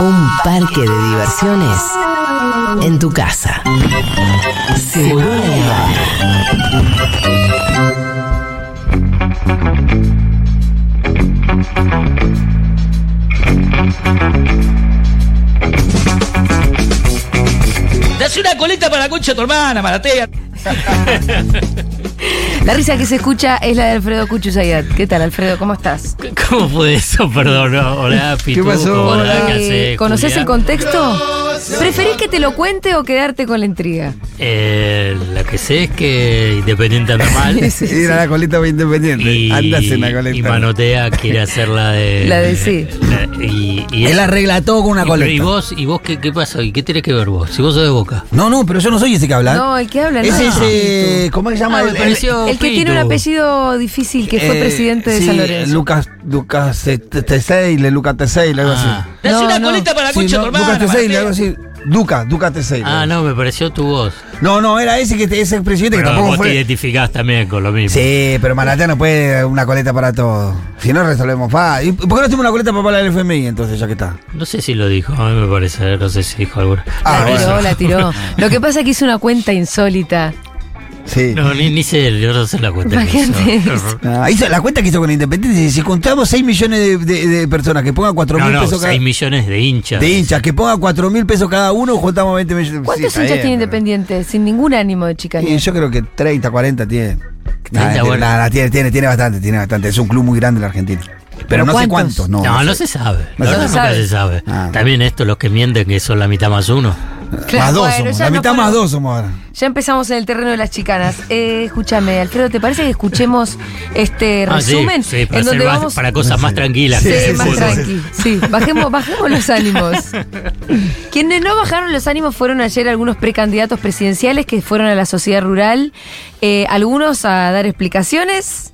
Un parque de diversiones en tu casa. Seguro. Dase una colita para concha tu hermana, Maratea. La risa que se escucha es la de Alfredo Cuchusayat. ¿Qué tal, Alfredo? ¿Cómo estás? ¿Cómo fue eso? Perdón, no. Hola, Pitu. pasó? Hola, ¿qué Eh, haces, ¿Conoces el contexto? ¿Preferís que te lo cuente o quedarte con la intriga? Eh, lo que sé es que Independiente anda mal. Sí, sí. Ir a la colita muy independiente. Y, Andas en la colita. y Manotea quiere hacer la de. La de sí. la- y, y Él arregla todo con una y- coleta. ¿Y vos, y vos qué, qué pasa? ¿Y qué tenés que ver vos? Si vos sos de boca. No, no, pero yo no soy ese que habla. No, el que habla no. es ese. ¿Cómo se llama? Ah, el, pareció El que tiene un apellido difícil, que fue eh, presidente de sí, San Lorenzo. Lucas, Lucas Teseile, Lucas Teseile, algo Ah. así. Dase No, una no. colita para la Sí, concha tu hermana. Algo Maratea. así. Duca, Duca Teseile. Ah, no, me pareció tu voz. No, no, era ese que ese presidente que Pero tampoco vos te fue. identificás también con lo mismo. Sí, pero Maratea no puede una coleta para todo. Si no, resolvemos. Pa. ¿Y por qué no hacemos una coleta para el FMI entonces, ya que está? No sé si lo dijo, a mí me parece, no sé si dijo alguna. Ah, la tiró, bueno. la tiró. Lo que pasa es que hizo una cuenta insólita. Sí. No, ni, ni sé, yo no sé la cuenta. que hizo. Ah, hizo, la cuenta que hizo con Independiente, si contamos 6 millones de, de- de personas que pongan 4 No, mil no, pesos 6 cada millones de hinchas. de hinchas, que pongan 4 mil pesos cada uno, juntamos 20 millones. Sí, ¿Cuántos está hinchas bien, tiene pero- Independiente? Sin ningún ánimo de Y chicanía. yo creo que 30, 40 tiene. 30, Nah, bueno. nah, nah, tiene, tiene, tiene bastante, tiene bastante. Es un club muy grande en la Argentina. Pero, ¿Pero no sé cuántos? no. No, no, sé. se sabe. No se sabe. nunca se sabe. Ah. También esto, los que mienten, que son la mitad más uno. Claro, más dos bueno, somos, ya la no mitad más dos somos ahora. Ya empezamos en el terreno de las chicanas. Eh, escúchame, Alfredo, ¿te parece que escuchemos este Ah, sí, resumen? sí, para, en donde más- vamos. para cosas más tranquilas. Sí, el más tranqui. Sí, bajemos, bajemos los ánimos. Quienes no bajaron los ánimos fueron ayer algunos precandidatos presidenciales que fueron a la sociedad rural, eh, algunos a dar explicaciones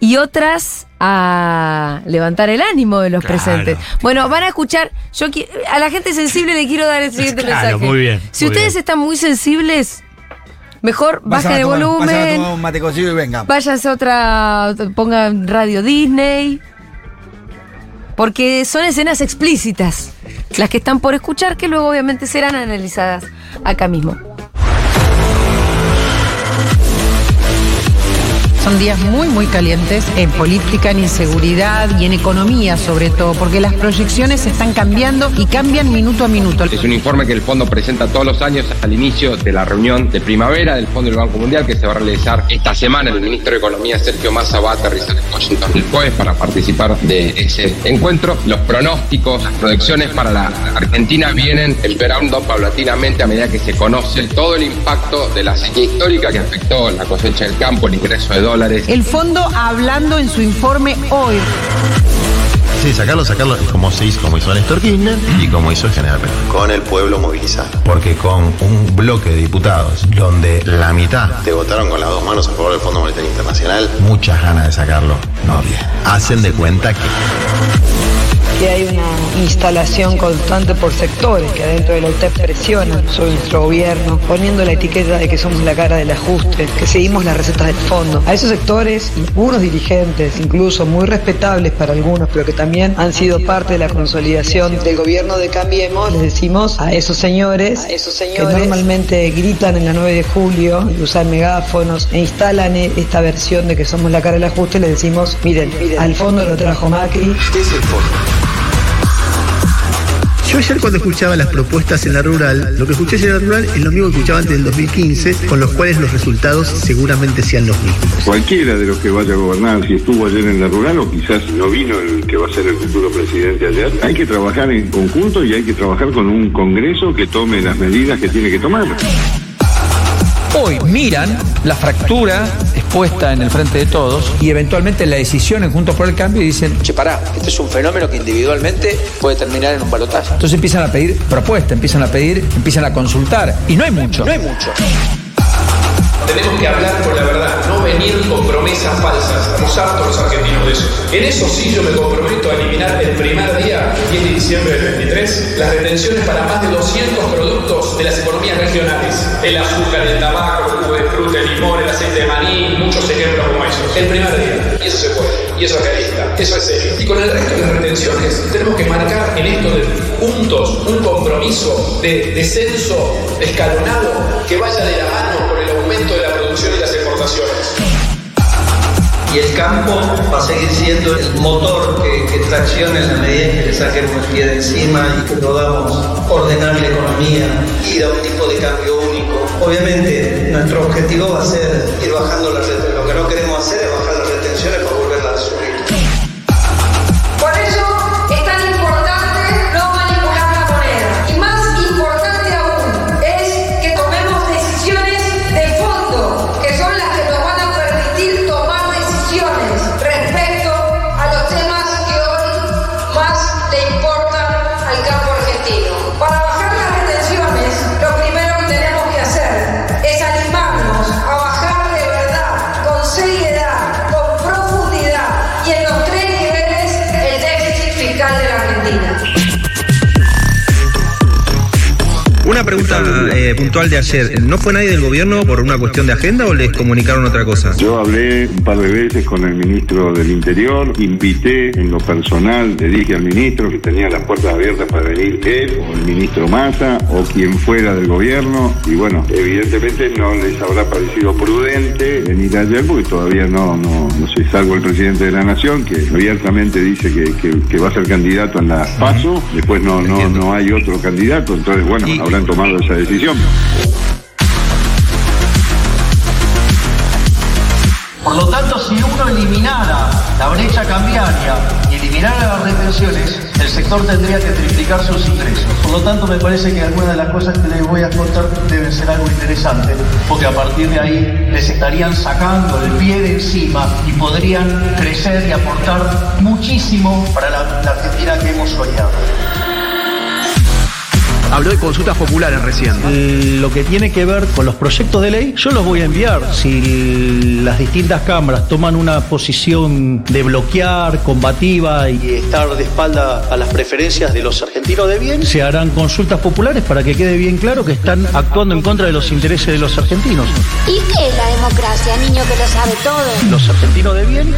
y otras a levantar el ánimo de los Claro. presentes. Bueno, van a escuchar, yo a la gente sensible le quiero dar el siguiente Claro, mensaje. muy bien, Si muy ustedes bien. están muy sensibles, mejor bajen el tomar- Vayan a volumen. tomar un mate cocido y venga. Váyanse a otra, pongan radio Disney. Porque son escenas explícitas, las que están por escuchar, que luego obviamente serán analizadas acá mismo. Son días muy, muy calientes en política, en inseguridad y en economía sobre todo, porque las proyecciones están cambiando y cambian minuto a minuto. Es un informe que el fondo presenta todos los años al inicio de la reunión de primavera del Fondo del Banco Mundial que se va a realizar esta semana. El ministro de Economía Sergio Massa va a aterrizar en Washington el jueves para participar de ese encuentro. Los pronósticos, las proyecciones para la Argentina vienen empeorando paulatinamente a medida que se conoce todo el impacto de la sequía histórica que afectó la cosecha del campo, el ingreso de dólares. El fondo hablando en su informe hoy. Sí, sacarlo, sacarlo, como se hizo, como hizo Néstor Kirchner y como hizo el general Perón. con el pueblo movilizado. Porque con un bloque de diputados donde la mitad, Te votaron con las dos manos a favor del Fondo Monetario Internacional. muchas ganas de sacarlo, no bien. Hacen de cuenta que que hay una instalación constante por sectores que adentro de la UTEP presionan sobre nuestro gobierno, poniendo la etiqueta de que somos la cara del ajuste, que seguimos las recetas del fondo. A esos sectores y algunos dirigentes, incluso muy respetables para algunos, pero que también han sido parte de la consolidación del gobierno de Cambiemos, les decimos a esos señores, a esos señores que normalmente gritan en la 9 de julio, y usan megáfonos e instalan e- esta versión de que somos la cara del ajuste, les decimos, miren, miren, al fondo lo trajo Macri, ¿Qué es el fondo? Yo ayer cuando escuchaba las propuestas en la rural, lo que escuché ayer en la rural es lo mismo que escuchaba antes del 2015, con los cuales los resultados seguramente sean los mismos. Cualquiera de los que vaya a gobernar, si estuvo ayer en la rural o quizás no vino el que va a ser el futuro presidente ayer, hay que trabajar en conjunto y hay que trabajar con un Congreso que tome las medidas que tiene que tomar. Hoy miran la fractura expuesta en el frente de todos y eventualmente la decisión en Juntos por el Cambio y dicen, che, pará, este es un fenómeno que individualmente puede terminar en un balotaje. Entonces empiezan a pedir propuestas, empiezan a pedir, empiezan a consultar. Y no hay mucho. No hay mucho. Tenemos que hablar con la verdad, no venir con promesas falsas. Estamos hartos los argentinos de eso. En eso sí yo me comprometo a eliminar el primer día, 10 de diciembre del 23, las retenciones para más de 200 productos de las economías regionales. El azúcar, el tabaco, el jugo de fruta, el limón, el aceite de maní, muchos ejemplos como esos. El primer día. Y eso se puede. Y eso es realista. Eso es serio. Y con el resto de las retenciones tenemos que marcar en esto del juntos un compromiso de descenso escalonado que vaya de la mano aumento de la producción y las exportaciones. Y el campo va a seguir siendo el motor que, que tracciona en la medida en que le saquemos el pie de encima y que podamos ordenar la economía y dar un tipo de cambio único. Obviamente, nuestro objetivo va a ser ir bajando las retenciones. Lo que no queremos hacer puntual de ayer. ¿No fue nadie del gobierno por una cuestión de agenda o les comunicaron otra cosa? Yo hablé un par de veces con el ministro del Interior, invité en lo personal, le dije al ministro que tenía las puertas abiertas para venir él o el ministro Massa o quien fuera del gobierno y bueno, evidentemente no les habrá parecido prudente venir ayer porque todavía no, no, no sé, salvo el presidente de la Nación que abiertamente dice que, que- que va a ser candidato en la PASO, después no, no, no hay otro candidato, entonces bueno, habrán tomado esa decisión. Por lo tanto, si uno eliminara la brecha cambiaria y eliminara las retenciones, el sector tendría que triplicar sus ingresos. Por lo tanto, me parece que algunas de las cosas que les voy a contar deben ser algo interesante, porque a partir de ahí les estarían sacando el pie de encima y podrían crecer y aportar muchísimo para la, la Argentina que hemos soñado. Habló de consultas populares recién. Lo que tiene que ver con los proyectos de ley, yo los voy a enviar. Si las distintas cámaras toman una posición de bloquear, combativa y estar de espalda a las preferencias de los argentinos de bien, se harán consultas populares para que quede bien claro que están actuando en contra de los intereses de los argentinos. ¿Y qué es la democracia, niño que lo sabe todo? Los argentinos de bien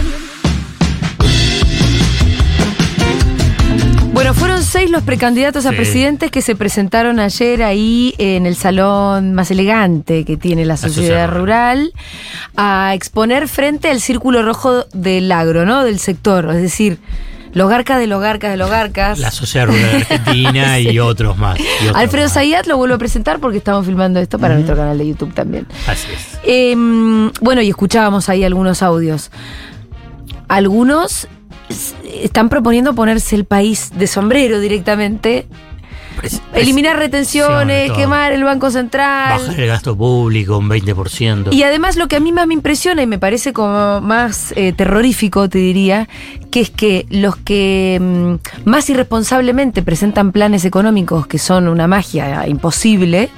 Bueno, fueron seis los precandidatos a Sí. presidentes que se presentaron ayer ahí en el salón más elegante que tiene la sociedad rural a exponer frente al círculo rojo del agro, ¿no? Del sector, es decir, los garcas de los garcas de los garcas. La Sociedad Rural Argentina y otros más. y otros Alfredo. Zayat lo vuelvo a presentar porque estamos filmando esto para nuestro canal de YouTube también. Así es. Em, bueno, y escuchábamos ahí algunos audios. Algunos están proponiendo ponerse el país de sombrero directamente. Eliminar retenciones, quemar el Banco Central. Bajar el gasto público un 20%. Y además lo que a mí más me impresiona y me parece como más eh, terrorífico, te diría, que es que los que mm, más irresponsablemente presentan planes económicos que son una magia imposible,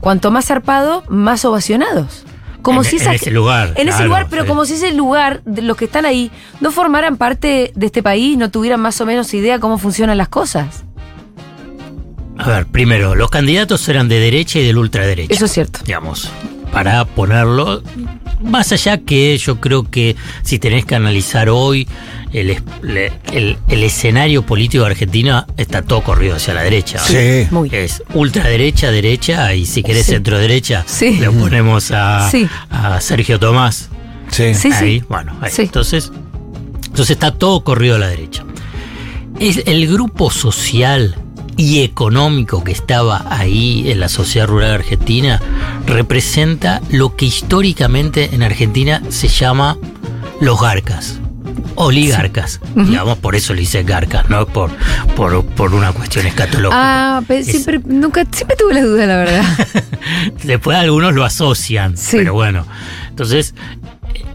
cuanto más zarpado, más ovacionados. Como En- si en esa- ese lugar, En ese lugar, pero sí. como si ese lugar, de los que están ahí, no formaran parte de este país, no tuvieran más o menos idea cómo funcionan las cosas. A ver, primero, los candidatos eran de derecha y del ultraderecha. Eso es cierto. Digamos, para ponerlo. Más allá que yo creo que si tenés que analizar hoy el, el, el escenario político de Argentina, está todo corrido hacia la derecha. Sí. Muy. Es ultraderecha, derecha, y si querés Sí. centro derecha, Sí. le ponemos a, Sí. a Sergio Tomás. Sí. Sí, ahí, sí. bueno, ahí. Sí. Entonces, entonces está todo corrido a la derecha. Es el grupo social y económico que estaba ahí en la sociedad rural argentina representa lo que históricamente en Argentina se llama los garcas. Oligarcas, digamos, por eso le dice garcas, no por, por, por una cuestión escatológica. Ah, pe- Es- siempre, nunca, siempre tuve la duda, la verdad. Después algunos lo asocian, pero bueno. Entonces,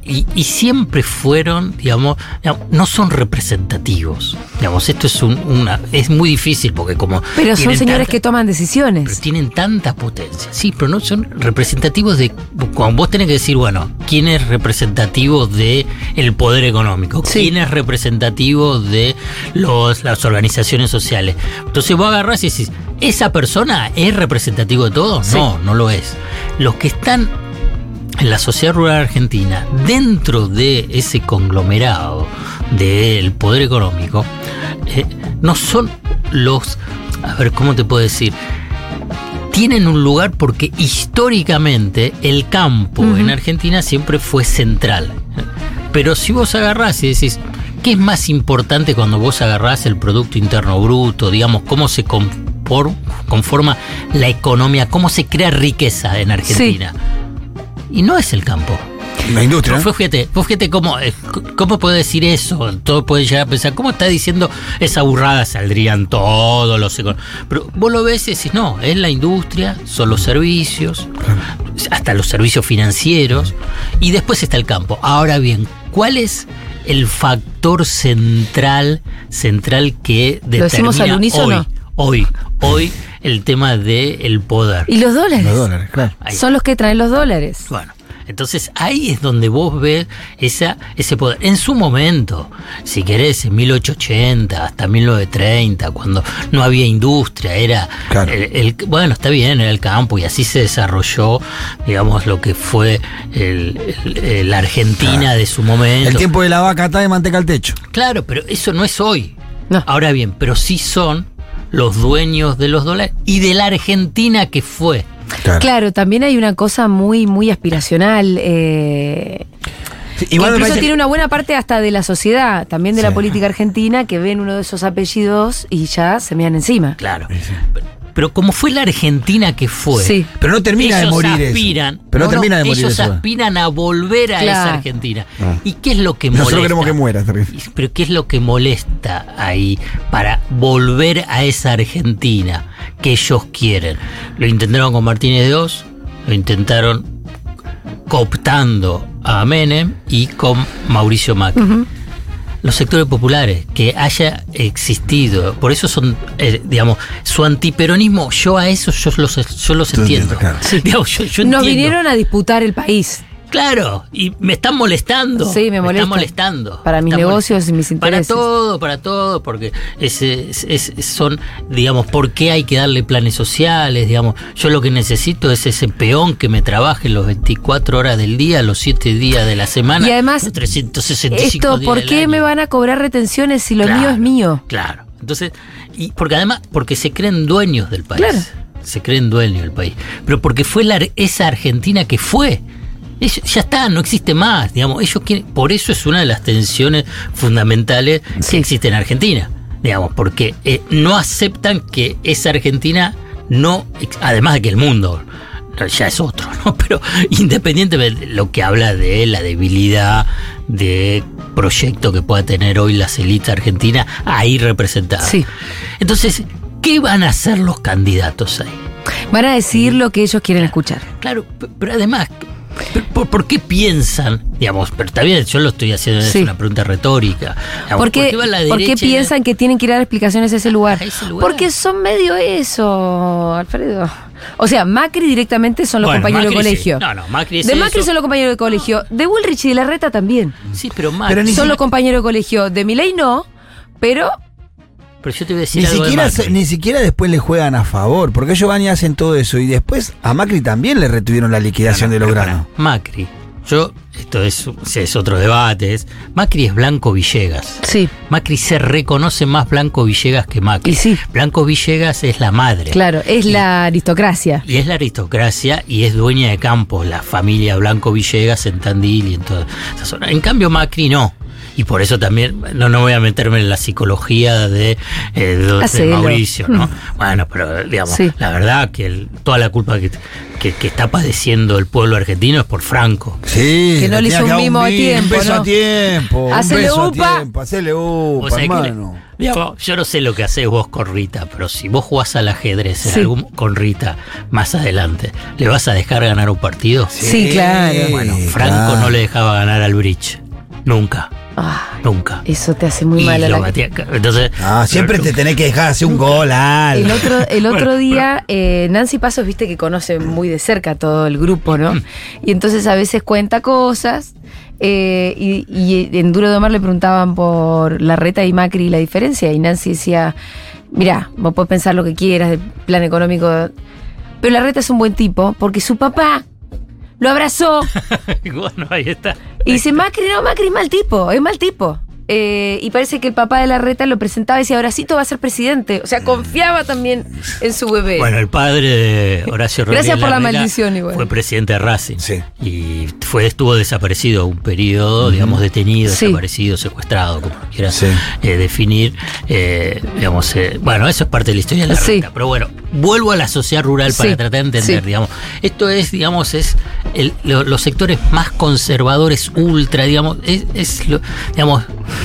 y, y siempre fueron, digamos, digamos, no son representativos. Digamos, esto es un- una. Es muy difícil porque como. Pero son señores tanta- que toman decisiones. pero tienen tanta potencia. Sí, pero no son representativos de. Cuando vos tenés que decir, bueno, ¿quién es representativo de el poder económico? ¿Quién es representativo de los, las organizaciones sociales? Entonces vos agarrás y decís, ¿esa persona es representativo de todo? Sí. No, no lo es. Los que están la sociedad rural argentina, dentro de ese conglomerado del poder económico, eh, no son los a ver, ¿cómo te puedo decir? Tienen un lugar porque históricamente el campo en Argentina siempre fue central. Pero si vos agarrás y decís, ¿qué es más importante cuando vos agarrás el Producto Interno Bruto? Digamos, cómo se conforma la economía, cómo se crea riqueza en Argentina. Y no es el campo. La industria. Vos fíjate, vos fíjate cómo, eh, cómo puede decir eso. Todo puede llegar a pensar, ¿cómo está diciendo esa burrada? Saldrían todos los Pero vos lo ves y decís, no, es la industria, son los servicios, hasta los servicios financieros, y después está el campo. Ahora bien, ¿cuál es el factor central, central que ¿Lo decimos determina al unísono? hoy, hoy, hoy el tema del poder? ¿Y los dólares? Los dólares, claro. Ahí Son los que traen los dólares. bueno, entonces ahí es donde vos ves esa, ese poder. En su momento, si querés, en 1880 hasta 1930, cuando no había industria, era el, el- bueno, está bien, era el campo y así se desarrolló, digamos, lo que fue el- la Argentina de su momento. El tiempo de la vaca está de manteca al techo. Claro, pero eso no es hoy. Ahora bien, pero sí son los dueños de los dólares y de la Argentina que fue. Claro. también hay una cosa muy, muy aspiracional. eh, que incluso parece- tiene una buena parte hasta de la sociedad, también de la política argentina, que ven uno de esos apellidos y ya se mean encima. Claro. Pero como fue la Argentina que fue. Sí. Pero no termina de morir eso. aspiran, Pero no termina de morir Ellos eso. aspiran a volver a Claro. esa Argentina. Ah. ¿Y qué es lo que molesta? Nosotros queremos que muera. Pero ¿qué es lo que molesta ahí para volver a esa Argentina que ellos quieren? Lo intentaron con Martínez de Oz, lo intentaron cooptando a Menem y con Mauricio Macri. Los sectores populares, que haya existido, por eso son, eh, digamos, su antiperonismo, yo a eso yo los, yo los entiendo. Digamos, yo, yo Nos entiendo. vinieron a disputar el país. Claro, y me están molestando. Sí, me molesta. están molestando. Para mis negocios y mis Para intereses. todo, para todo, porque es, es- es- son, digamos, ¿por qué hay que darle planes sociales? Digamos, yo lo que necesito es ese peón que me trabaje los 24 horas del día, los 7 días de la semana. Y además, los 365 Esto, días ¿por del qué año. me van a cobrar retenciones si lo Claro. mío es mío? Claro. Entonces, y porque además, porque se creen dueños del país. Claro. Se creen dueños del país. Pero porque fue la, esa Argentina que fue. Ellos- ya está, no existe más. Digamos, ellos quieren, por eso es una de las tensiones fundamentales que existe en Argentina. Digamos, porque eh, no aceptan que esa Argentina no, además de que el mundo ya es otro, ¿no? Pero independientemente de lo que habla de la debilidad de proyecto que pueda tener hoy las élites argentinas ahí representadas. Sí. Entonces, ¿qué van a hacer los candidatos ahí? Van a decir lo que ellos quieren escuchar. Claro, pero además, ¿por, por qué piensan? Digamos, pero está bien, yo lo estoy haciendo, Sí. es una pregunta retórica. Digamos, ¿Por qué, por piensan que tienen que ir a dar explicaciones a ese lugar? lugar? Porque son medio eso, Alfredo. O sea, Macri directamente son los Bueno, compañeros Macri de sí. colegio. No, no, Macri es de Macri eso. son los compañeros de colegio. De Bullrich y de Larreta también. Sí, pero Macri. Pero son los compañeros de colegio. De Milei no, pero Pero yo te voy a decir Ni algo de siquiera, Macri. ni siquiera después le juegan a favor, porque ellos van y hacen todo eso. Y después a Macri también le retuvieron la liquidación de los granos. Macri. Yo, esto es, es otro debate. Es, Macri es Blanco Villegas. Sí. Macri se reconoce más Blanco Villegas que Macri. Y sí. Blanco Zillegas es la madre. claro, es la aristocracia. Y es la aristocracia y es dueña de campos, la familia Blanco Villegas en Tandil y en toda esa zona. En cambio, Macri no. Y por eso también, no, no voy a meterme en la psicología de, eh, de- de Hacelo. Mauricio, ¿no? Mm. Bueno, pero digamos, Sí. la verdad que el- toda la culpa que, que- que está padeciendo el pueblo argentino es por Franco. Sí. Que no le hizo un mimo a tiempo, Un beso ¿no? a tiempo. Un Hacele beso upa. a tiempo. Hacele O upa, sea que le- hermano. digamos, yo no sé lo que haces vos con Rita, pero si vos jugás al ajedrez en Sí. algún- con Rita más adelante, ¿le vas a dejar ganar un partido? Sí, claro. Bueno, Franco claro. no le dejaba ganar al bridge. Nunca. Ah, Nunca. eso te hace muy Y mal a lo la batía- Entonces, Ah, siempre te tenés que dejar hacer un gol, Al. El otro, el otro Bueno, día, eh, Nancy Pasos, viste que conoce muy de cerca todo el grupo, ¿no? Mm. Y entonces a veces cuenta cosas. eh, y, y en Duro de Omar le preguntaban por la reta y Macri y la diferencia. Y Nancy decía: Mirá, vos podés pensar lo que quieras del plan económico. Pero la reta es un buen tipo porque su papá lo abrazó. bueno, ahí está. Y dice: Macri, no, Macri es mal tipo, es mal tipo. Eh, y parece que el papá de la reta lo presentaba y decía, Horacito va a ser presidente. O sea, confiaba también en su bebé. Bueno, el padre de Horacio Rodríguez Gracias por la maldición igual. Fue presidente de Racing. Y fue, estuvo desaparecido un periodo, digamos, detenido, Sí. desaparecido, secuestrado, como quieras eh, definir. eh, digamos, eh, bueno, eso es parte de la historia de la Sí. reta. Pero bueno, vuelvo a la sociedad rural para Sí, tratar de entender, sí. digamos. Esto es, digamos, es el- lo- los sectores más conservadores, ultra, digamos, es, es lo, digamos,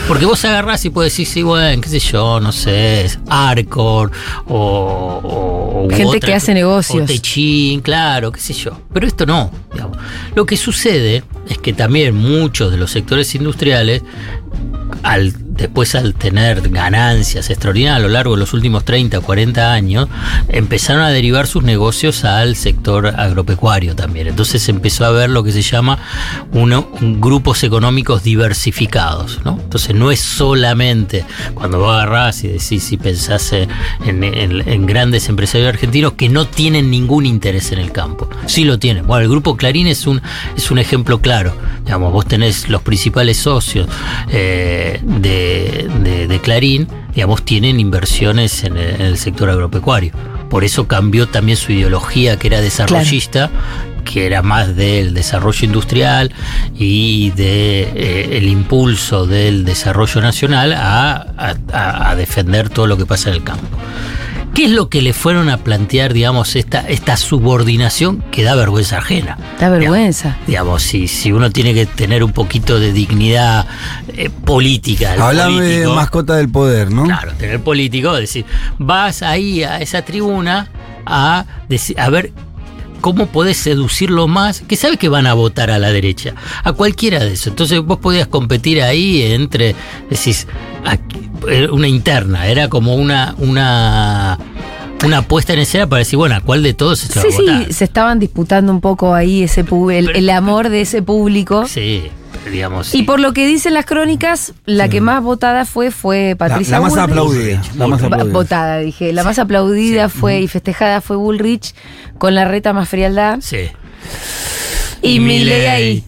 porque vos agarrás y puedes decir, sí, bueno, qué sé yo, no sé, es Arcor o, o- Gente otra- que hace negocios. o Techín, claro, qué sé yo. Pero esto no. digamos. Lo que sucede es que también muchos de los sectores industriales, al, después al tener ganancias extraordinarias a lo largo de los últimos 30 o 40 años, empezaron a derivar sus negocios al sector agropecuario también. Entonces empezó a ver lo que se llama uno, un grupos económicos diversificados. ¿no? Entonces no es solamente cuando vos agarrás y decís si pensás en, en- en grandes empresarios argentinos que no tienen ningún interés en el campo. Sí lo tienen. Bueno, el grupo Clarín es un, es un ejemplo claro. Digamos, vos tenés los principales socios eh, de, de- de Clarín, digamos, tienen inversiones en el, en el sector agropecuario. Por eso cambió también su ideología, que era desarrollista, que era más del desarrollo industrial y de eh, impulso del desarrollo nacional a, a- a- a defender todo lo que pasa en el campo. ¿Qué es lo que le fueron a plantear, digamos, esta, esta subordinación que da vergüenza ajena? Da vergüenza. Digamos, si, si uno tiene que tener un poquito de dignidad eh, política. Hablame de mascota del poder, ¿no? Claro, tener político, es decir, vas ahí a esa tribuna a, a ver cómo podés seducirlo más, que sabes que van a votar a la derecha, a cualquiera de esos. Entonces vos podías competir ahí entre, decís, aquí- era una interna, era como una, una, una puesta en escena para decir, bueno, ¿a cuál de todos se va Sí, a votar? sí, se estaban disputando un poco ahí ese el, el amor de ese público. Sí, digamos. Y por lo que dicen las crónicas, la que más votada fue fue Patricia la más Bullrich. aplaudida, la más aplaudida. Votada, dije. La más aplaudida fue y festejada fue Bullrich con la reta más frialdad. Sí. Y Milei ahí.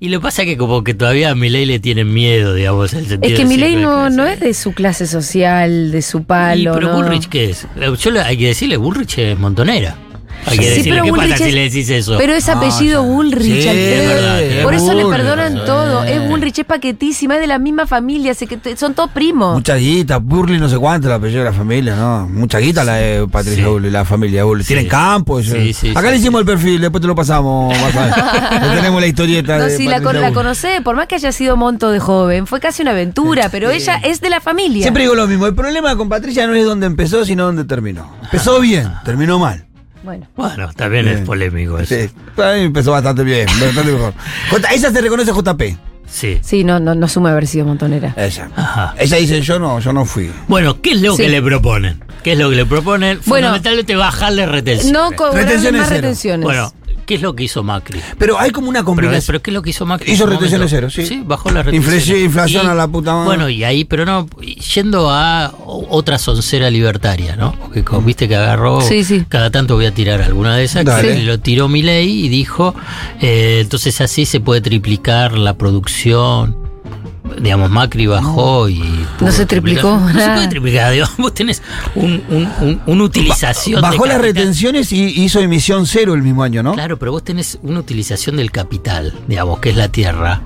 Y lo que pasa es que como que todavía a Milei le tienen miedo, digamos, el sentido Es que Milei no, no es de su clase social, de su Y, palo. pero ¿no? Bullrich, ¿qué es? Yo le- hay que decirle, Bullrich es montonera. Hay que Sí, decirle, pero ¿qué Bullrich pasa si es- le decís eso? Pero es apellido Bullrich, Sí, Alfredo. es verdad, tiene Por eso le Bullrich, perdonan eh. todo. Es Bullrich, es paquetísima, es de la misma familia, sé que son todos primos. Mucha guita, Burley no sé cuánto, el apellido de la familia, ¿no? Mucha guita la de Patricia Burley, la familia Burley. Tienen campo. eso. Sí, sí, Acá sí, le hicimos el perfil, después te lo pasamos. tenemos la historieta No, de sí, la, Patricia con- la conocé, por más que haya sido monto de joven, fue casi una aventura, pero ella es de la familia. Siempre digo lo mismo, el problema con Patricia no es dónde empezó, sino dónde terminó. Empezó bien, terminó mal. Bueno. Bueno, también es polémico eso. Sí, para mí empezó bastante bien, bastante mejor. J- ella se reconoce JP. Sí. Sí, no, no, no asume haber sido montonera. Ella. Ella dice, yo no, yo no fui. Bueno, ¿qué es lo Sí. que le proponen? ¿Qué es lo que le proponen? Bueno, Fundamentalmente bajarle retención. No cobrarle Retenciones más cero. retenciones. Bueno, ¿qué es lo que hizo Macri? Pero hay como una combinación. pero ¿qué es lo que hizo Macri? Hizo retenciones cero, sí. bajó las retenciones. Inflación- inflación Y- a la puta madre. Bueno, y ahí, pero no, yendo a otra soncera libertaria, ¿no? Porque como viste que agarró, Sí, sí. cada tanto voy a tirar alguna de esas, Dale. que lo tiró Milei y dijo, eh, entonces así se puede triplicar la producción. Digamos, Macri bajó y... No se triplicó No se puede triplicar, digamos, vos tenés un, un- un- una utilización Bajó las retenciones y hizo emisión cero el mismo año, ¿no? Claro, pero vos tenés una utilización del capital, digamos, que es la tierra,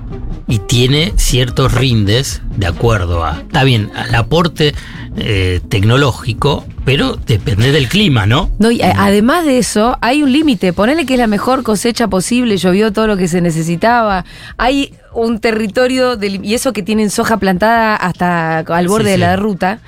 y tiene ciertos rindes de acuerdo a, está bien, al aporte eh, tecnológico, pero depende del clima, ¿no? No, y además de eso, hay un límite. Ponele que es la mejor cosecha posible, llovió todo lo que se necesitaba. Hay un territorio, del- y eso que tienen soja plantada hasta al borde Sí, de la ruta.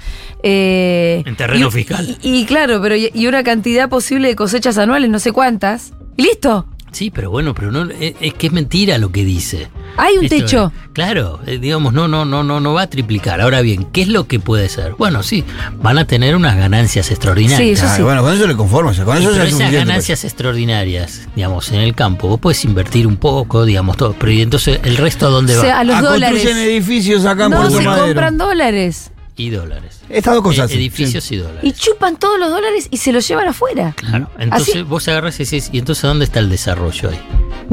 eh, En terreno y- fiscal. Y, y claro, pero y, y una cantidad posible de cosechas anuales, no sé cuántas. Y listo. Sí, pero bueno, pero no es, es que es mentira lo que dice. Hay un Esto, techo. eh, claro, eh, digamos, no, no, no, no, no va a triplicar. Ahora bien, ¿qué es lo que puede ser? Bueno, sí, van a tener unas ganancias extraordinarias. Ah, Bueno, con eso le conformo, o sea, con eso Pero esas pues. ganancias extraordinarias, digamos, en el campo, vos puedes invertir un poco, digamos, todo, pero ¿y entonces el resto a dónde O va? sea, a los Ah, dólares. construyen edificios acá No, Puerto se Madero. compran dólares. Y dólares. Estas dos cosas. Eh, edificios y dólares. Y chupan todos los dólares y se los llevan afuera. Claro. Entonces Así- vos agarras y decís, ¿y entonces dónde está el desarrollo ahí?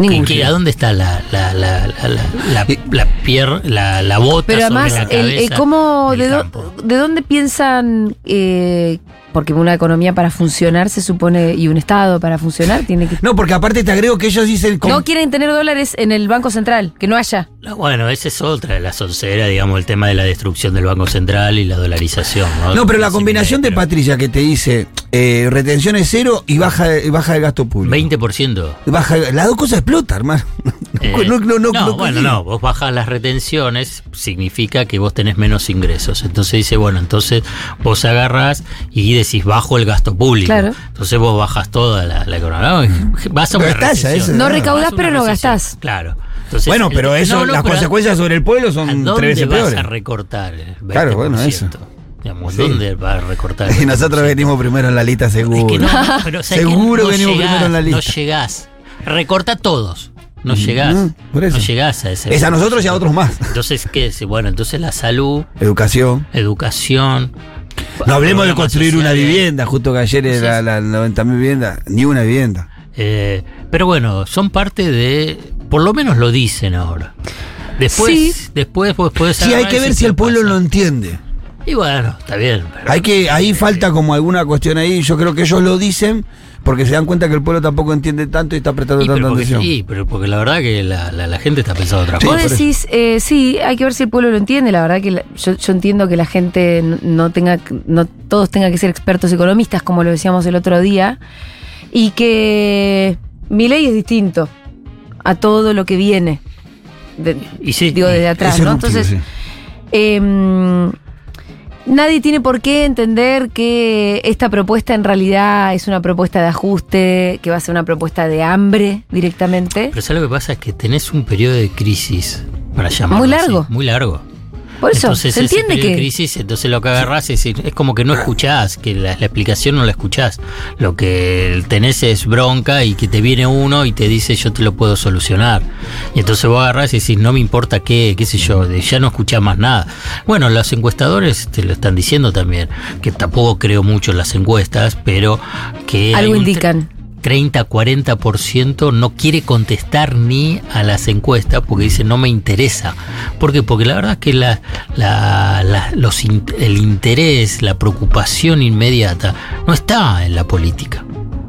¿Qué- qué- ¿A dónde está la, la, la, la, la, la, la la, la bota Pero además, sobre la el, cabeza? ¿cómo? ¿de dónde piensan? eh, porque una economía para funcionar se supone, y un Estado para funcionar tiene que... No, porque aparte te agrego que ellos dicen... con- No quieren tener dólares en el Banco Central, que no haya. No, Bueno, esa es otra de las onceras, digamos, el tema de la destrucción del Banco Central y la dolarización. No, No, pero la combinación de Patricia que te dice eh, retención es cero y baja, y baja el gasto público. 20%. Baja, las dos cosas explotan, hermano. Eh, no, no, no, no, no bueno, no, vos bajas las retenciones, significa que vos tenés menos ingresos. Entonces dice, bueno, entonces vos agarrás y decís, bajo el gasto público. Claro. Entonces vos bajas toda la, la economía. No, Vas a una Gastás ya, recesión. eso, No ¿no? recaudás, pero no gastás. Claro. Entonces, Bueno, el- pero eso, no, no, las pero consecuencias sobre el pueblo ¿A son dónde tres veces vas peores. a recortar el 20%? Claro, bueno, eso. Digamos, Sí. ¿Dónde vas a recortar? el Y nosotros 20%? venimos primero en la lista seguro. Es que no, pero seguro No venimos llegás, primero en la lista. No llegás. Recorta todos. No Mm, llegás. no, por eso. No llegás a ese. Es a nosotros y a otros más. Entonces, ¿qué es? Bueno, entonces la salud, Educación. educación. No hablemos de construir una vivienda, justo que ayer era la 90.000 viviendas, ni una vivienda. Eh, pero bueno, son parte de. Por lo menos lo dicen ahora. Después, Sí. después Sí, hay que ver si el ¿qué pueblo pasa? lo entiende. Y bueno, está bien. pero- Hay que, ahí falta como alguna cuestión ahí. Yo creo que ellos lo dicen porque se dan cuenta que el pueblo tampoco entiende tanto y está prestando Y, tanta porque, atención. sí, pero porque la verdad que la, la- la gente está pensando otra Sí, Vos cosa. decís, eh, sí, hay que ver si el pueblo lo entiende. La verdad que la- yo, yo entiendo que la gente no, no tenga, no todos tengan que ser expertos economistas, como lo decíamos el otro día, y que mi ley es distinto a todo lo que viene. de- Y sí, digo, desde atrás, ¿no? Entonces, sí. Em, nadie tiene por qué entender que esta propuesta en realidad es una propuesta de ajuste, que va a ser una propuesta de hambre directamente. Pero ¿sabes lo que pasa? Es que tenés un periodo de crisis, para llamarlo Muy así, largo. muy largo. Por eso, entonces, se entiende que. Crisis, entonces lo que agarrás es, es como que no ah. escuchás, que la, la, explicación no la escuchás. Lo que tenés es bronca y que te viene uno y te dice yo te lo puedo solucionar. Y entonces vos agarrás y decís no me importa qué, qué sé yo, ya no escuchás más nada. Bueno, los encuestadores te lo están diciendo también, que tampoco creo mucho en las encuestas, pero que. Algo indican. 30, 40% no quiere contestar ni a las encuestas porque dice no me interesa. ¿Por qué? Porque la verdad es que el interés, la preocupación inmediata no está en la política.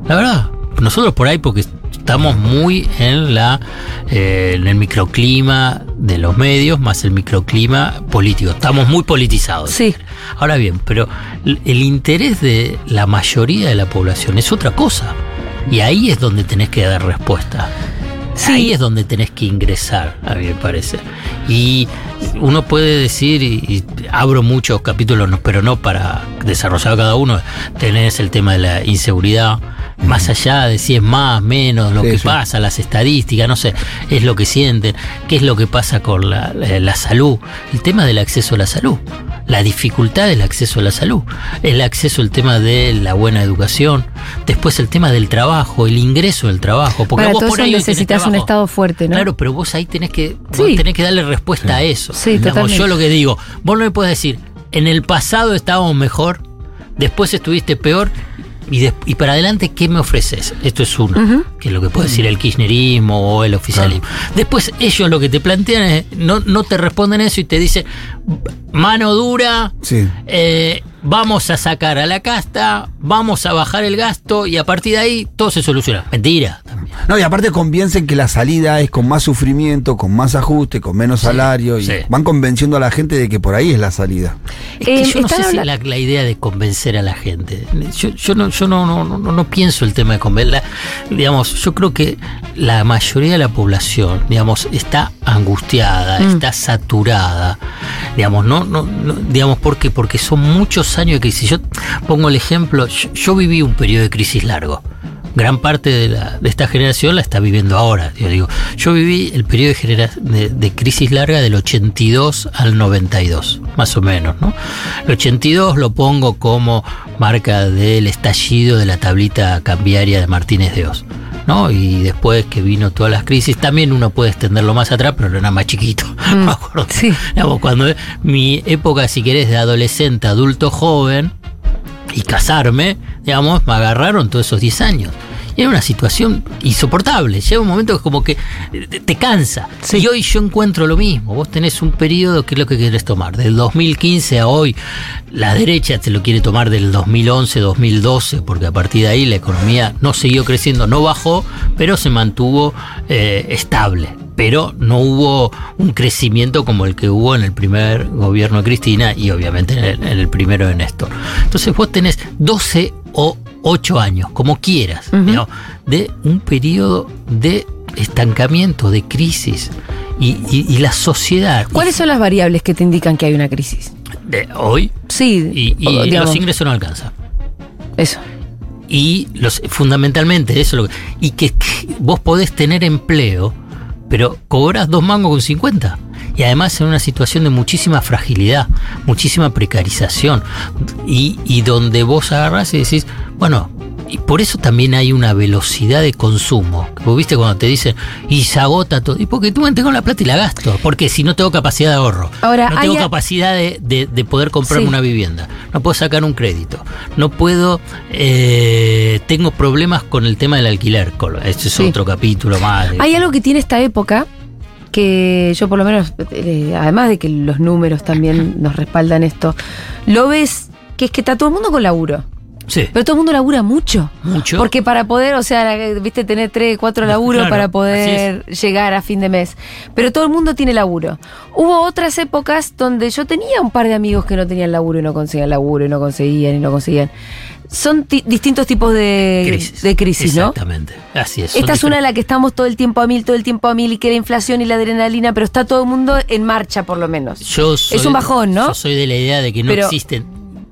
La verdad, nosotros por ahí porque estamos muy en la eh, en el microclima de los medios más el microclima político. Estamos muy politizados. Sí. Ahora bien, pero el interés de la mayoría de la población es otra cosa. Y ahí es donde tenés que dar respuesta. Ahí es donde tenés que ingresar, a mí me parece. Y uno puede decir, y, y abro muchos capítulos, no- pero no para desarrollar cada uno, tenés el tema de la inseguridad, más allá de si es más, menos, lo Sí, que sí. pasa, las estadísticas, no sé, es lo que sienten, qué es lo que pasa con la, la- la salud, el tema del acceso a la salud, la dificultad del acceso a la salud, el acceso al tema de la buena educación, después el tema del trabajo, el ingreso del trabajo, porque Para vos todo por eso ahí necesitas un estado fuerte, ¿no? Claro, pero vos ahí tenés que, vos Sí. tenés que darle respuesta a eso. Sí, Digamos, totalmente. yo lo que digo, vos no me puedes decir, en el pasado estábamos mejor, después estuviste peor, y, y para adelante, ¿qué me ofreces? Esto es uno, que es lo que puede decir el kirchnerismo o el oficialismo. Después ellos lo que te plantean es, no, no te responden eso y te dicen, mano dura, Sí. eh, vamos a sacar a la casta, vamos a bajar el gasto y a partir de ahí todo se soluciona. Mentira. No, y aparte convencen que la salida es con más sufrimiento, con más ajuste, con menos salario. Y sí. van convenciendo a la gente de que por ahí es la salida. Es que Eh, yo no sé si la, la idea de convencer a la gente. Yo, yo no, yo no, no, no, no pienso el tema de convencer. Digamos, yo creo que la mayoría de la población, digamos, está angustiada, Mm. está saturada. Digamos, no, no, no- digamos, ¿por qué? Porque son muchos años de crisis. Yo pongo el ejemplo, yo, yo viví un periodo de crisis largo. Gran parte de, la- de esta generación la está viviendo ahora. Yo digo, yo viví el periodo de, genera- de- de crisis larga del 82 al 92, más o menos, ¿no? El 82 lo pongo como marca del estallido de la tablita cambiaria de Martínez de Oz. ¿no? Y después que vino todas las crisis, también uno puede extenderlo más atrás, pero era más chiquito. Me acuerdo. Digamos, cuando mi época, si querés, de adolescente, adulto joven, y casarme, digamos, me agarraron todos esos 10 años. Era una situación insoportable. Llega un momento que como que te, te cansa. Y hoy yo encuentro lo mismo. Vos tenés un periodo que es lo que querés tomar. Del 2015 a hoy, la derecha te lo quiere tomar del 2011, 2012, porque a partir de ahí la economía no siguió creciendo, no bajó, pero se mantuvo eh, estable. Pero no hubo un crecimiento como el que hubo en el primer gobierno de Cristina y obviamente en el, en el primero de Néstor. Entonces vos tenés 12 o 8 años, como quieras, ¿no? de un periodo de estancamiento, de crisis. Y, y- y la sociedad ¿Cuáles son las variables que te indican que hay una crisis? de hoy Sí, y, y los ingresos no alcanzan. Eso. Y los, fundamentalmente eso. es lo que- y que, que vos podés tener empleo, pero cobras dos mangos con 50. Y además en una situación de muchísima fragilidad, muchísima precarización. Y, y donde vos agarrás y decís, bueno, y por eso también hay una velocidad de consumo. Vos viste cuando te dicen, y se agota todo. Y porque tú me tengo la plata y la gasto. Porque si no tengo capacidad de ahorro. Ahora, no tengo a- capacidad de, de- de poder comprarme Sí. una vivienda. No puedo sacar un crédito. No puedo. eh, tengo problemas con el tema del alquiler. Con- Este es Sí. otro capítulo más. Hay algo que tiene esta época que yo por lo menos, eh, además de que los números también nos respaldan esto, lo ves que es que está todo el mundo con laburo. Sí. Pero todo el mundo labura mucho. Mucho. Porque para poder, o sea, viste, tener tres, cuatro laburos Claro, para poder llegar a fin de mes. Pero todo el mundo tiene laburo. Hubo otras épocas donde yo tenía un par de amigos que no tenían laburo y no conseguían laburo y no conseguían y no conseguían. Son ti- distintos tipos de crisis, de crisis ¿no? Exactamente. Así es. Esta es una en diferentes. la que estamos todo el tiempo a mil, todo el tiempo a mil y que la inflación y la adrenalina, pero está todo el mundo en marcha por lo menos. Yo soy- es un bajón, ¿no? Yo soy de la idea de que no Pero- existen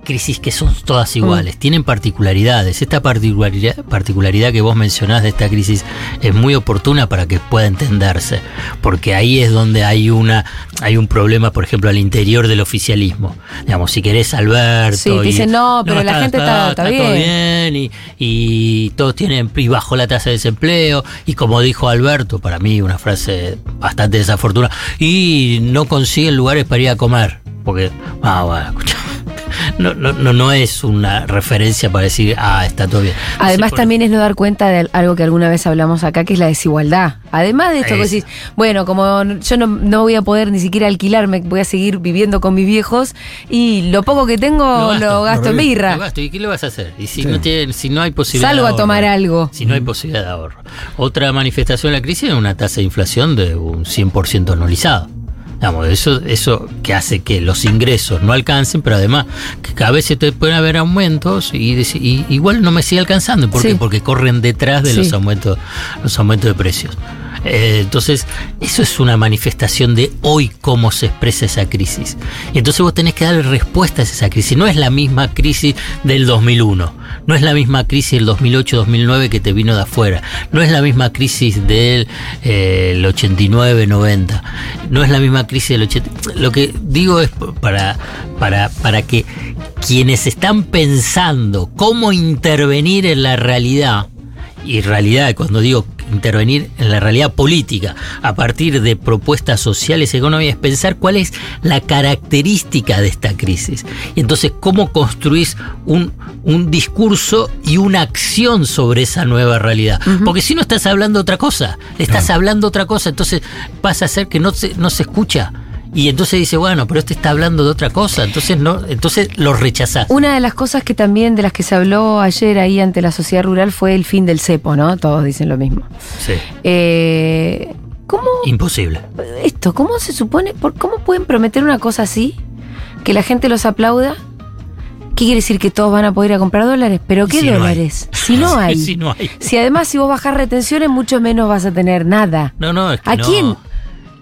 crisis que son todas iguales, Mm. tienen particularidades. Esta particularidad, particularidad que vos mencionás de esta crisis es muy oportuna para que pueda entenderse, porque ahí es donde hay una hay un problema, por ejemplo, al interior del oficialismo. Digamos, si querés Alberto Sí, y- dicen, no, pero la gente está- está todo bien". bien y, y todos tienen y bajo la tasa de desempleo y como dijo Alberto, para mí una frase bastante desafortunada, y no consiguen lugares para ir a comer, porque ah, bueno, escucha, no, no, no, no es una referencia para decir, ah, está todo bien. Además Sí, también es no dar cuenta de algo que alguna vez hablamos acá, que es la desigualdad. Además de esto que Eso. decís, bueno, como yo no, no voy a poder ni siquiera alquilarme, voy a seguir viviendo con mis viejos y lo poco que tengo lo gasto, en birra. Lo gasto, ¿Y qué le vas a hacer? Y si, no, tiene, si no hay posibilidad Salgo de a ahorro, tomar algo. Si no hay posibilidad de ahorro. Otra manifestación de la crisis es una tasa de inflación de un 100% anualizado. Digamos, eso, eso que hace que los ingresos no alcancen, pero además que cada vez se te pueden haber aumentos y, igual no me sigue alcanzando. ¿Por qué? Porque corren detrás de Sí. los aumentos, los aumentos de precios. Eh, entonces, eso es una manifestación de hoy cómo se expresa esa crisis. Y entonces vos tenés que darle respuestas a esa crisis. No es la misma crisis del 2001, no es la misma crisis del 2008-2009 que te vino de afuera, no es la misma crisis del eh, el 89-90, no es la misma crisis del 80. Lo que digo es para, para, para que quienes están pensando cómo intervenir en la realidad, y realidad, cuando digo intervenir en la realidad política a partir de propuestas sociales y económicas, es pensar cuál es la característica de esta crisis. Y entonces, cómo construís un, un discurso y una acción sobre esa nueva realidad. Porque si no estás hablando otra cosa, estás hablando otra cosa, entonces pasa a ser que no se, no se escucha. Y entonces dice, bueno, pero este está hablando de otra cosa, entonces no, entonces lo rechazás. Una de las cosas que también de las que se habló ayer ahí ante la sociedad rural fue el fin del cepo, ¿no? Todos dicen lo mismo. Sí, Eh, ¿Cómo imposible. esto? ¿Cómo se supone? por- ¿Cómo pueden prometer una cosa así? Que la gente los aplauda. ¿Qué quiere decir que todos van a poder ir a comprar dólares? ¿Pero qué Si no hay. dólares? Si no hay. Si no hay. Si además si vos bajás retenciones, mucho menos vas a tener nada. No, no, es que ¿A no, quién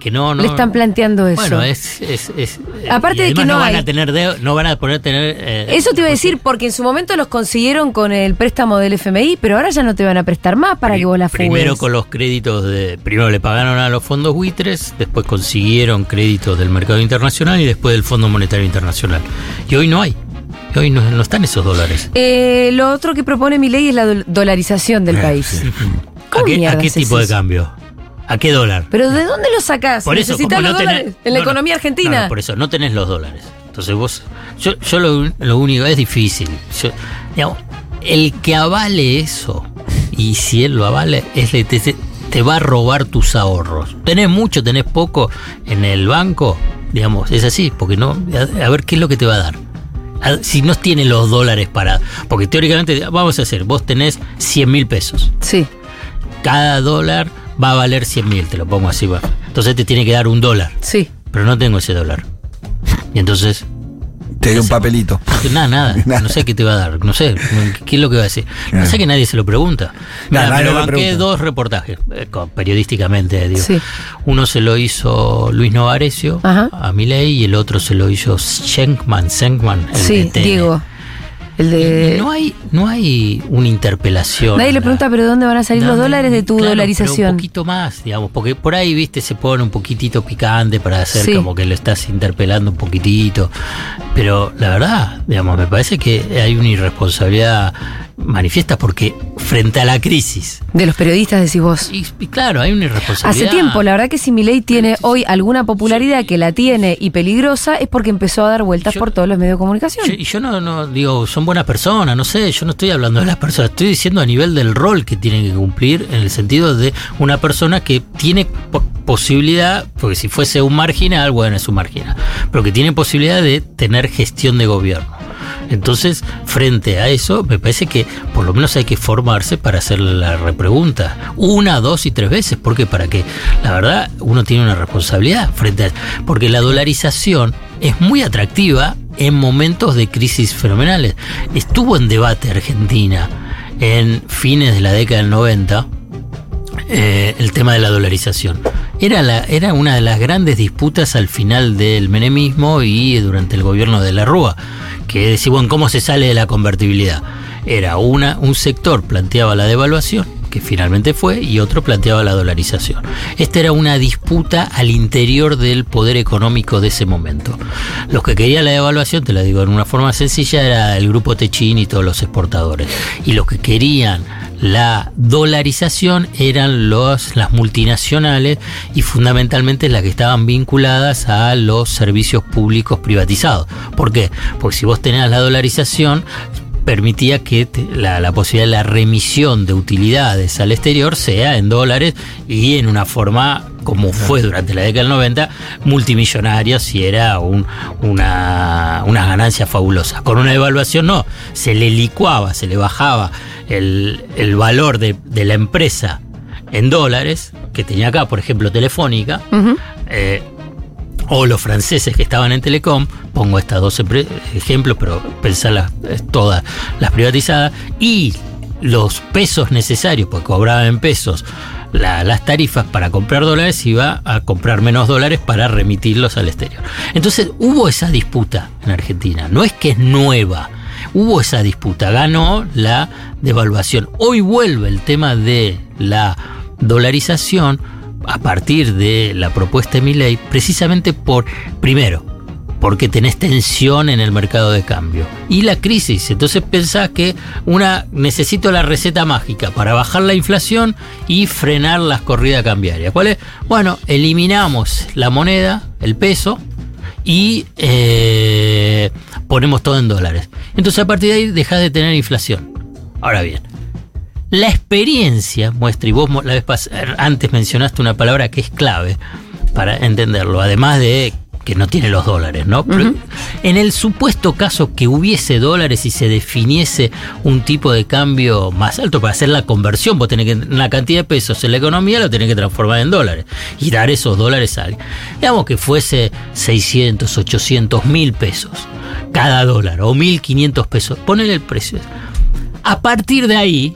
Que no, no. le están planteando eso? Bueno, es. es, es- Aparte de que además no van hay. a tener. de- no van a poder tener. eh, Eso te iba a decir, porque en su momento los consiguieron con el préstamo del FMI, pero ahora ya no te van a prestar más para que vos la fugues. Primero con los créditos de. Primero le pagaron a los fondos buitres, después consiguieron créditos del mercado internacional y después del Fondo Monetario Internacional. Y hoy no hay. Hoy no, no están esos dólares. Eh, lo otro que propone mi ley es la dol- dolarización del país. ¿A ¿Cómo qué, a qué tipo de cambio? ¿A qué dólar? ¿Pero de dónde lo sacás? Por eso, ¿Necesitas los no tenés- dólares en la no, no. economía argentina? No, por eso, no tenés los dólares. Entonces vos. Yo, yo lo, lo único. Es difícil. Yo, digamos, el que avale eso y si él lo avala, es te, te- va a robar tus ahorros. Tenés mucho, tenés poco en el banco, digamos, es así, porque no, a, a ver qué es lo que te va a dar. Si no tiene los dólares para. Porque teóricamente, vamos a hacer, vos tenés 100 mil pesos. Sí. Cada dólar va a valer 100 mil, te lo pongo así. va. Entonces te tiene que dar un dólar. Sí. Pero no tengo ese dólar. Y entonces Te dio un papelito. Nada, nada. No sé qué te va a dar. No sé. ¿Qué es lo que va a decir? No sé que nadie se lo pregunta. Mira, nadie me lo banqué pregunta. dos reportajes, eh, periodísticamente, digo. Sí. Uno se lo hizo Luis Novarecio Ajá. a Milei y el otro se lo hizo Schenkman, Schenkman, el Sí. Diego. El de. No hay, no hay una interpelación. Nadie le pregunta, pero ¿dónde van a salir los dólares de tu claro, dolarización? pero un poquito más, digamos, porque por ahí, viste, se pone un poquitito picante para hacer Sí. como que lo estás interpelando un poquitito. Pero la verdad, digamos, me parece que hay una irresponsabilidad manifiesta porque frente a la crisis. De los periodistas, decís vos. Y, y claro, hay una irresponsabilidad. Hace tiempo, la verdad que si Milei tiene hoy alguna popularidad que la tiene y peligrosa es porque empezó a dar vueltas por todos los medios de comunicación. Y yo no, no digo, son buenas personas, no sé, yo no estoy hablando de las personas, estoy diciendo a nivel del rol que tienen que cumplir en el sentido de una persona que tiene po- posibilidad, porque si fuese un marginal, bueno, es un marginal, pero que tiene posibilidad de tener gestión de gobierno. Entonces, frente a eso, me parece que por lo menos hay que formarse para hacer la repregunta. Una, dos y tres veces. ¿Por qué? Para que, la verdad, uno tiene una responsabilidad frente a... Porque la dolarización es muy atractiva en momentos de crisis fenomenales. Estuvo en debate Argentina en fines de la década del 90 eh, el tema de la dolarización. Era, era una de las grandes disputas al final del menemismo y durante el gobierno de la Rúa, que decía, bueno, ¿cómo se sale de la convertibilidad? Era una, un sector planteaba la devaluación, que finalmente fue, y otro planteaba la dolarización. Esta era una disputa al interior del poder económico de ese momento. Los que querían la devaluación, te la digo en una forma sencilla, era el grupo Techín y todos los exportadores. Y los que querían la dolarización eran los, las multinacionales y fundamentalmente las que estaban vinculadas a los servicios públicos privatizados. ¿Por qué? Porque si vos tenías la dolarización, permitía que la, la posibilidad de la remisión de utilidades al exterior sea en dólares y en una forma como fue durante la década del 90, multimillonaria si era un, una, una ganancia fabulosa. Con una devaluación no, se le licuaba, se le bajaba el, el valor de, de la empresa en dólares, que tenía acá, por ejemplo, Telefónica, eh, o los franceses que estaban en Telecom, pongo estas dos ejemplos, pero pensarlas eh, todas las privatizadas, y los pesos necesarios, porque cobraban en pesos la- las tarifas para comprar dólares, iba a comprar menos dólares para remitirlos al exterior. Entonces hubo esa disputa en Argentina, no es que es nueva. Hubo esa disputa, ganó la devaluación. Hoy vuelve el tema de la dolarización a partir de la propuesta de Milley, precisamente por, primero, porque tenés tensión en el mercado de cambio y la crisis. Entonces pensás que una necesito la receta mágica para bajar la inflación y frenar las corridas cambiarias. ¿Cuál es? Bueno, eliminamos la moneda, el peso, y eh, ponemos todo en dólares. Entonces a partir de ahí dejas de tener inflación. Ahora bien, la experiencia muestra, y vos la vez pas- antes mencionaste una palabra que es clave para entenderlo, además de que no tiene los dólares, ¿no? En el supuesto caso que hubiese dólares y se definiese un tipo de cambio más alto para hacer la conversión, vos tenés que una cantidad de pesos en la economía lo tenés que transformar en dólares y dar esos dólares a alguien. Digamos que fuese 600, 800 mil pesos cada dólar o 1500 pesos, ponele el precio. A partir de ahí,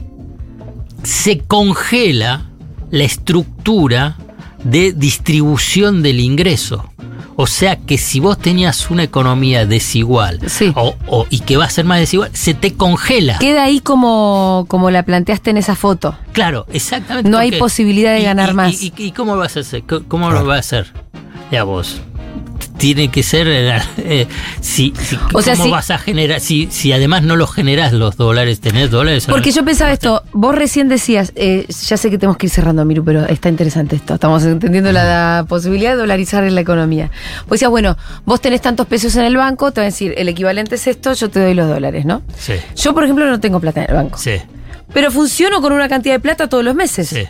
se congela la estructura de distribución del ingreso. O sea que si vos tenías una economía desigual o, o- y que va a ser más desigual, se te congela. Queda ahí como, como la planteaste en esa foto. Claro, exactamente. No hay posibilidad de y- ganar y- más. Y, y cómo lo vas a hacer? ¿Cómo- ¿Cómo lo vas a hacer? Ya vos. Tiene que ser eh, eh, si, si- O cómo si- vas a generar si, si además no los generas los dólares tenés dólares Porque no? yo pensaba esto, vos recién decías, eh, ya sé que tenemos que ir cerrando, Miru, pero está interesante esto. Estamos entendiendo la, la posibilidad de dolarizar en la economía. Vos decías, bueno, vos tenés tantos pesos en el banco, te van a decir, el equivalente es esto, yo te doy los dólares, ¿no? sí Yo, por ejemplo, no tengo plata en el banco. sí Pero funciono con una cantidad de plata todos los meses. sí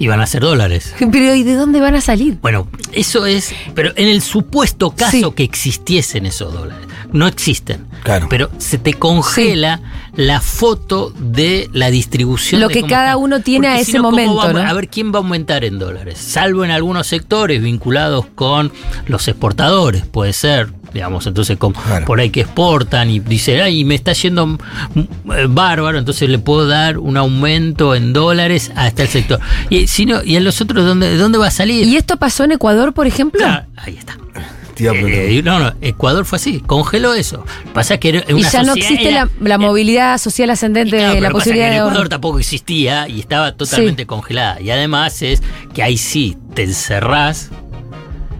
y van a ser dólares Pero ¿y de dónde van a salir? Bueno, eso es, pero en el supuesto caso Sí. que existiesen esos dólares, no existen. Claro. Pero se te congela la foto de la distribución. Lo de que cada está. uno tiene Porque a ese no, ¿cómo momento. A ver quién va a aumentar en dólares, salvo en algunos sectores vinculados con los exportadores, puede ser. Digamos, entonces con- por ahí que exportan y dice, ay, me está yendo mm, eh, bárbaro, entonces le puedo dar un aumento en dólares hasta el sector. Y si no, y en los otros, ¿dónde, dónde va a salir? ¿Y esto pasó en Ecuador, por ejemplo? ahí está. Preguntar. Eh, no, no, Ecuador fue así, congeló eso. Pasa que era Y una ya no existe era- la, la movilidad social ascendente, Claro, la pero pasa posibilidad que en de... Ecuador tampoco existía y estaba totalmente congelada. Y además es que ahí sí te encerrás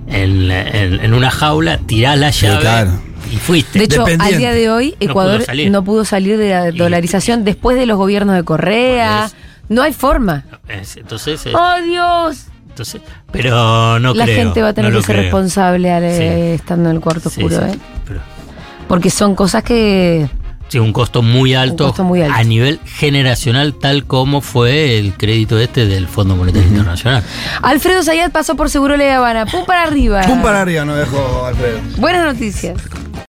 en, en- en una jaula, tirás la llave claro. y fuiste. De hecho, al día de hoy, No Ecuador pudo salir. no pudo salir de la dolarización después de los gobiernos de Correa. No hay forma. Es- entonces, es- ¡Oh, Dios! Entonces, pero no la creo, gente va a tener no que ser creo. responsable al- Sí. estando en el cuarto Sí, oscuro, sí, ¿eh? pero- Porque son cosas que... Sí, un costo muy alto, costo muy alto. a nivel generacional, tal como fue el crédito este del Fondo Monetario Internacional. Alfredo Zayat pasó por Seguro La Habana. ¡Pum para arriba! Pum para arriba, no dejó Alfredo. Buenas noticias.